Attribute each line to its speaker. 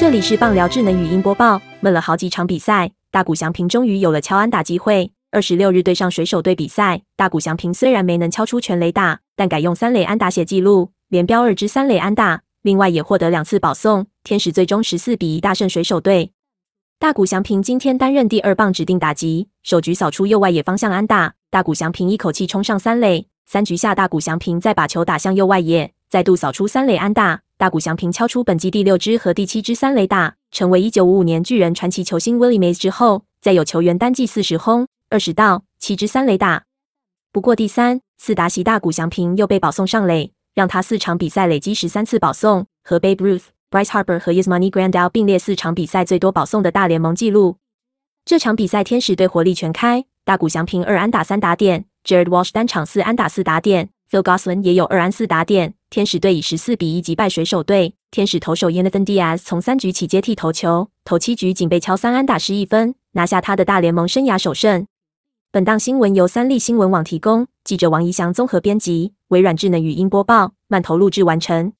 Speaker 1: 这里是棒聊智能语音播报。闷了好几场比赛，大谷翔平终于有了敲安打机会。二十六日对上水手队比赛，大谷翔平虽然没能敲出全垒打，但改用三垒安打写记录，连标二支三垒安打，另外也获得两次保送。天使最终十四比一大胜水手队。大谷翔平今天担任第二棒指定打击，首局扫出右外野方向安打，大谷翔平一口气冲上三垒。三局下，大谷翔平再把球打向右外野，再度扫出三垒安打。大谷翔平敲出本季第六支和第七支三垒打，成为一九五五年巨人传奇球星 Willie Mays 之后，再有球员单季四十轰、二十盗、七支三垒打。不过第三次打席，大谷翔平又被保送上垒，让他四场比赛累积十三次保送，和 Babe Ruth、Bryce Harper 和 Yasmani Grandal 并列四场比赛最多保送的大联盟纪录。这场比赛天使队火力全开，大谷翔平二安打三打点，Jared Walsh 单场四安打四打点，Phil Gosselin 也有二安四打点。天使队以十四比一击败水手队。天使投手 Yanathan Diaz 从三局起接替投球，投七局仅被敲三安打失一分，拿下他的大联盟生涯首胜。本档新闻由三立新闻网提供，记者王怡翔综合编辑，微软智能语音播报，慢投录制完成。